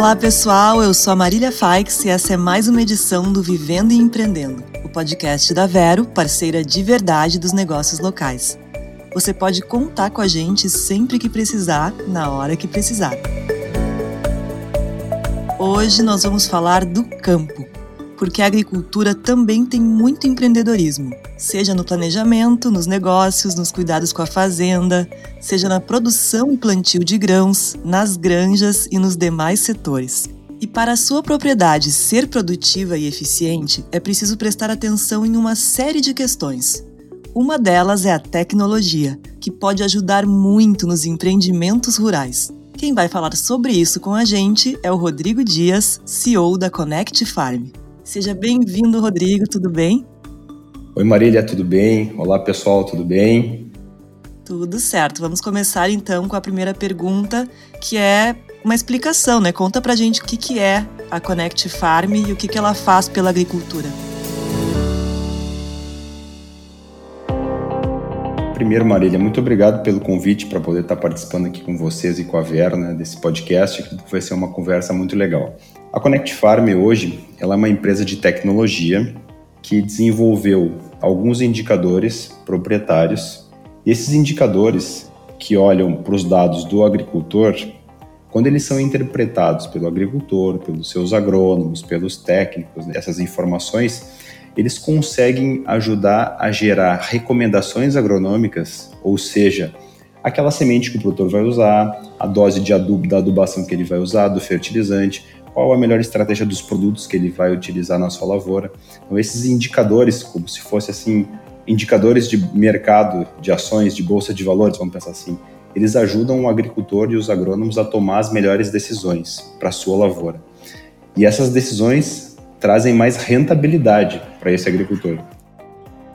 Olá pessoal, eu sou a Marília Faix e essa é mais uma edição do Vivendo e Empreendendo, o podcast da Vero, parceira de verdade dos negócios locais. Você pode contar com a gente sempre que precisar, na hora que precisar. Hoje nós vamos falar do campo, porque a agricultura também tem muito empreendedorismo, seja no planejamento, nos negócios, nos cuidados com a fazenda, seja na produção e plantio de grãos, nas granjas e nos demais setores. E para a sua propriedade ser produtiva e eficiente, é preciso prestar atenção em uma série de questões, uma delas é a tecnologia, que pode ajudar muito nos empreendimentos rurais. Quem vai falar sobre isso com a gente é o Rodrigo Dias, CEO da Connect Farm. Seja bem-vindo, Rodrigo, tudo bem? Oi, Marília, tudo bem? Olá, pessoal, tudo bem? Tudo certo. Vamos começar então com a primeira pergunta, que é uma explicação, né? Conta pra gente o que, que é a Connect Farm e o que, que ela faz pela agricultura. Primeiro, Marília, muito obrigado pelo convite para poder estar participando aqui com vocês e com a Vera né, desse podcast, que vai ser uma conversa muito legal. A Connect Farm hoje ela é uma empresa de tecnologia que desenvolveu alguns indicadores proprietários. E esses indicadores que olham para os dados do agricultor, quando eles são interpretados pelo agricultor, pelos seus agrônomos, pelos técnicos, essas informações eles conseguem ajudar a gerar recomendações agronômicas, ou seja, aquela semente que o produtor vai usar, a dose de adubo da adubação que ele vai usar, do fertilizante, qual a melhor estratégia dos produtos que ele vai utilizar na sua lavoura. Então, esses indicadores, como se fosse assim, indicadores de mercado, de ações, de bolsa de valores, vamos pensar assim, eles ajudam o agricultor e os agrônomos a tomar as melhores decisões para a sua lavoura. E essas decisões trazem mais rentabilidade para esse agricultor.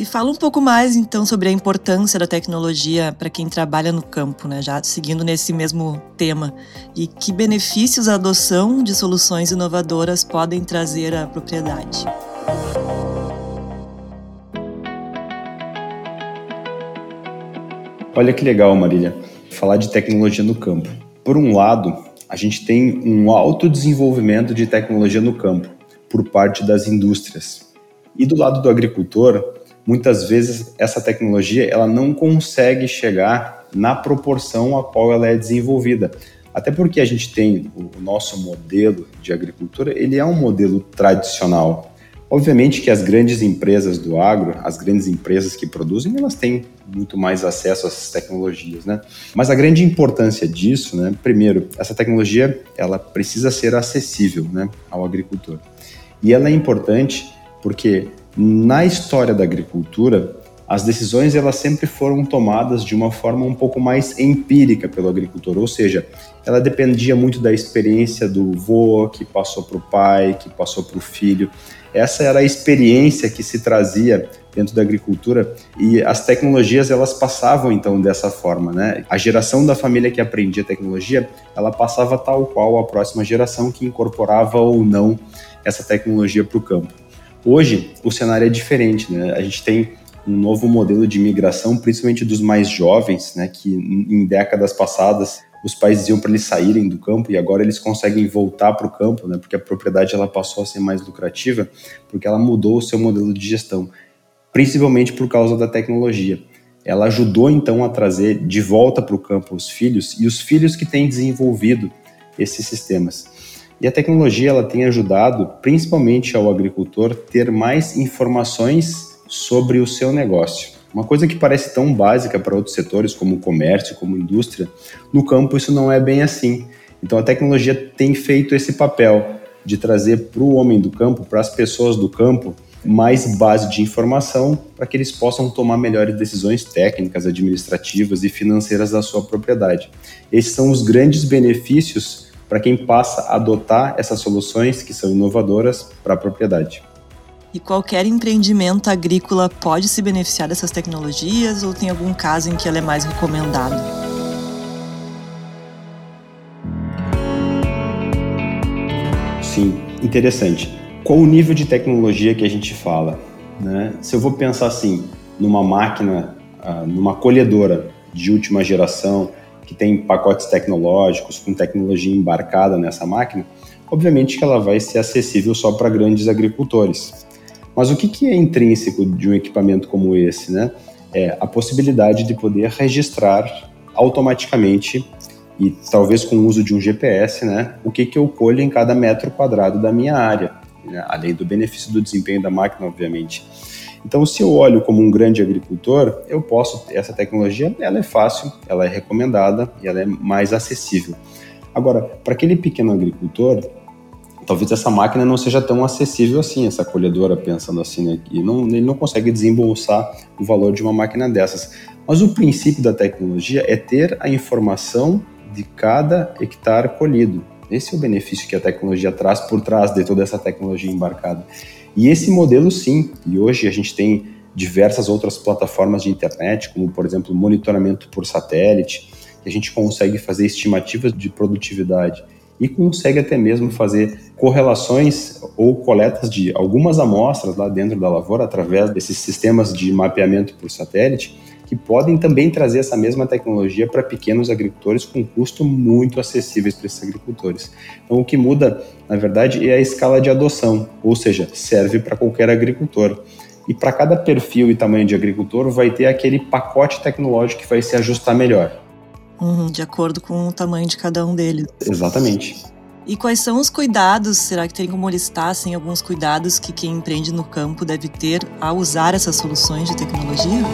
E fala um pouco mais então sobre a importância da tecnologia para quem trabalha no campo, né? Já seguindo nesse mesmo tema, e que benefícios a adoção de soluções inovadoras podem trazer à propriedade. Olha que legal, Marília, falar de tecnologia no campo. Por um lado, a gente tem um alto desenvolvimento de tecnologia no campo, por parte das indústrias. E do lado do agricultor, muitas vezes essa tecnologia ela não consegue chegar na proporção a qual ela é desenvolvida. Até porque a gente tem o nosso modelo de agricultura, ele é um modelo tradicional. Obviamente que as grandes empresas do agro, as grandes empresas que produzem, elas têm muito mais acesso a essas tecnologias, né? Mas a grande importância disso, né? Primeiro, essa tecnologia, ela precisa ser acessível, né, ao agricultor. E ela é importante porque na história da agricultura, as decisões elas sempre foram tomadas de uma forma um pouco mais empírica pelo agricultor, ou seja, ela dependia muito da experiência do vô que passou para o pai, que passou para o filho. Essa era a experiência que se trazia dentro da agricultura e as tecnologias elas passavam então dessa forma, né? A geração da família que aprendia tecnologia, ela passava tal qual a próxima geração que incorporava ou não essa tecnologia para o campo. Hoje, o cenário é diferente, né? A gente tem um novo modelo de migração, principalmente dos mais jovens, né? Que em décadas passadas os pais diziam para eles saírem do campo e agora eles conseguem voltar para o campo, né? Porque a propriedade ela passou a ser mais lucrativa, porque ela mudou o seu modelo de gestão, principalmente por causa da tecnologia. Ela ajudou então a trazer de volta para o campo os filhos e os filhos que têm desenvolvido esses sistemas. E a tecnologia ela tem ajudado principalmente ao agricultor ter mais informações sobre o seu negócio. Uma coisa que parece tão básica para outros setores, como o comércio, como indústria, no campo isso não é bem assim. Então a tecnologia tem feito esse papel de trazer para o homem do campo, para as pessoas do campo, mais base de informação para que eles possam tomar melhores decisões técnicas, administrativas e financeiras da sua propriedade. Esses são os grandes benefícios para quem passa a adotar essas soluções que são inovadoras para a propriedade. E qualquer empreendimento agrícola pode se beneficiar dessas tecnologias ou tem algum caso em que ela é mais recomendada? Sim, interessante. Qual o nível de tecnologia que a gente fala? Né? Se eu vou pensar assim, numa máquina, ah, numa colhedora de última geração, que tem pacotes tecnológicos com tecnologia embarcada nessa máquina, obviamente que ela vai ser acessível só para grandes agricultores. Mas o que, que é intrínseco de um equipamento como esse, né? É a possibilidade de poder registrar automaticamente e talvez com o uso de um GPS, né, o que, que eu colho em cada metro quadrado da minha área, né, além do benefício do desempenho da máquina, obviamente. Então, se eu olho como um grande agricultor, eu posso, essa tecnologia, ela é fácil, ela é recomendada e ela é mais acessível. Agora, para aquele pequeno agricultor, talvez essa máquina não seja tão acessível assim, essa colhedora, pensando assim, né? E não, ele não consegue desembolsar o valor de uma máquina dessas. Mas o princípio da tecnologia é ter a informação de cada hectare colhido. Esse é o benefício que a tecnologia traz por trás de toda essa tecnologia embarcada. E esse modelo, sim, e hoje a gente tem diversas outras plataformas de internet, como por exemplo monitoramento por satélite, que a gente consegue fazer estimativas de produtividade e consegue até mesmo fazer correlações ou coletas de algumas amostras lá dentro da lavoura através desses sistemas de mapeamento por satélite que podem também trazer essa mesma tecnologia para pequenos agricultores com custo muito acessíveis para esses agricultores. Então, o que muda, na verdade, é a escala de adoção, ou seja, serve para qualquer agricultor. E para cada perfil e tamanho de agricultor, vai ter aquele pacote tecnológico que vai se ajustar melhor. Uhum, de acordo com o tamanho de cada um deles. Exatamente. E quais são os cuidados? Será que tem como listar assim, alguns cuidados que quem empreende no campo deve ter ao usar essas soluções de tecnologia?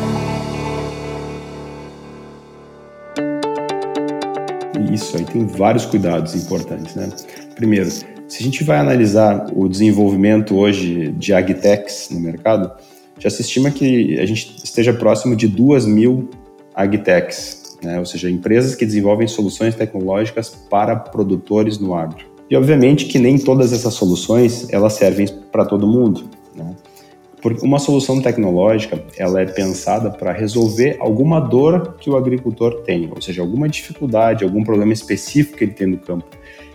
Aí tem vários cuidados importantes, né? Primeiro, se a gente vai analisar o desenvolvimento hoje de agtechs no mercado, já se estima que a gente esteja próximo de duas mil agtechs, né? ou seja, empresas que desenvolvem soluções tecnológicas para produtores no agro. E obviamente que nem todas essas soluções elas servem para todo mundo. Né? Porque uma solução tecnológica, ela é pensada para resolver alguma dor que o agricultor tem, ou seja, alguma dificuldade, algum problema específico que ele tem no campo.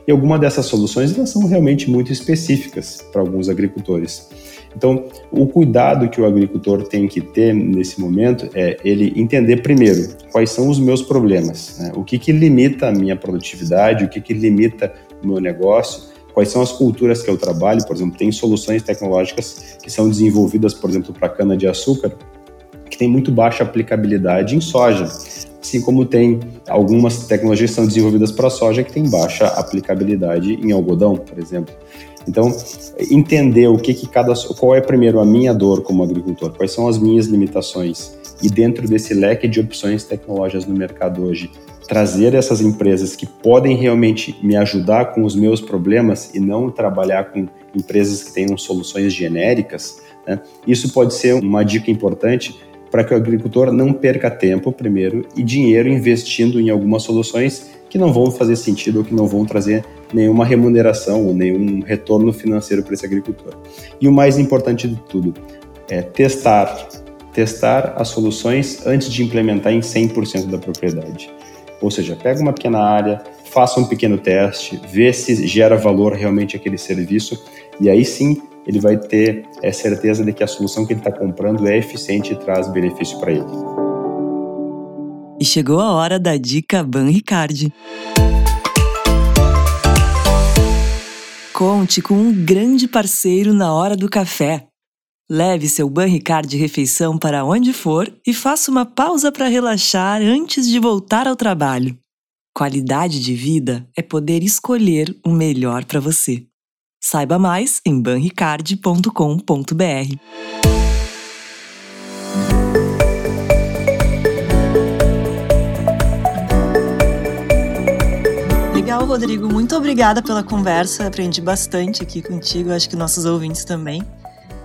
E alguma dessas soluções elas são realmente muito específicas para alguns agricultores. Então, o cuidado que o agricultor tem que ter nesse momento é ele entender primeiro quais são os meus problemas, né? o que, que limita a minha produtividade, o que, que limita o meu negócio, quais são as culturas que eu trabalho, por exemplo, tem soluções tecnológicas que são desenvolvidas, por exemplo, para cana-de-açúcar, que tem muito baixa aplicabilidade em soja, assim como tem algumas tecnologias que são desenvolvidas para soja que tem baixa aplicabilidade em algodão, por exemplo. Então, entender o que, que cada qual é primeiro a minha dor como agricultor, quais são as minhas limitações e dentro desse leque de opções tecnológicas no mercado hoje, trazer essas empresas que podem realmente me ajudar com os meus problemas e não trabalhar com empresas que tenham soluções genéricas, né? isso pode ser uma dica importante para que o agricultor não perca tempo, primeiro, e dinheiro investindo em algumas soluções que não vão fazer sentido ou que não vão trazer nenhuma remuneração ou nenhum retorno financeiro para esse agricultor. E o mais importante de tudo é testar, testar as soluções antes de implementar em 100% da propriedade. Ou seja, pega uma pequena área, faça um pequeno teste, vê se gera valor realmente aquele serviço e aí sim ele vai ter é, certeza de que a solução que ele está comprando é eficiente e traz benefício para ele. E chegou a hora da dica Ban Ricard. Conte com um grande parceiro na hora do café. Leve seu Banricar de refeição para onde for e faça uma pausa para relaxar antes de voltar ao trabalho. Qualidade de vida é poder escolher o melhor para você. Saiba mais em banricard.com.br. Legal, Rodrigo. Muito obrigada pela conversa. Aprendi bastante aqui contigo. Acho que nossos ouvintes também.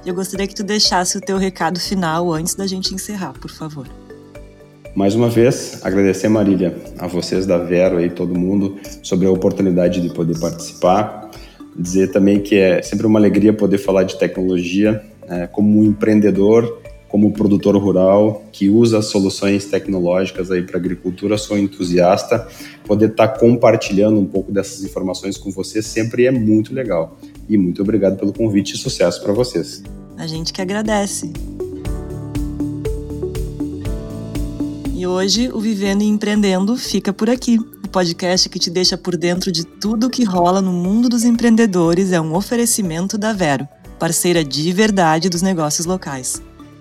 Eu gostaria que tu deixasse o teu recado final antes da gente encerrar, por favor. Mais uma vez, agradecer, Marília, a vocês da Vero e todo mundo sobre a oportunidade de poder participar. Dizer também que é sempre uma alegria poder falar de tecnologia né, como um empreendedor, como produtor rural que usa soluções tecnológicas aí para agricultura. Sou entusiasta. Poder estar tá compartilhando um pouco dessas informações com vocês sempre é muito legal. E muito obrigado pelo convite e sucesso para vocês. A gente que agradece. E hoje o Vivendo e Empreendendo fica por aqui. O podcast que te deixa por dentro de tudo que rola no mundo dos empreendedores é um oferecimento da Vero, parceira de verdade dos negócios locais.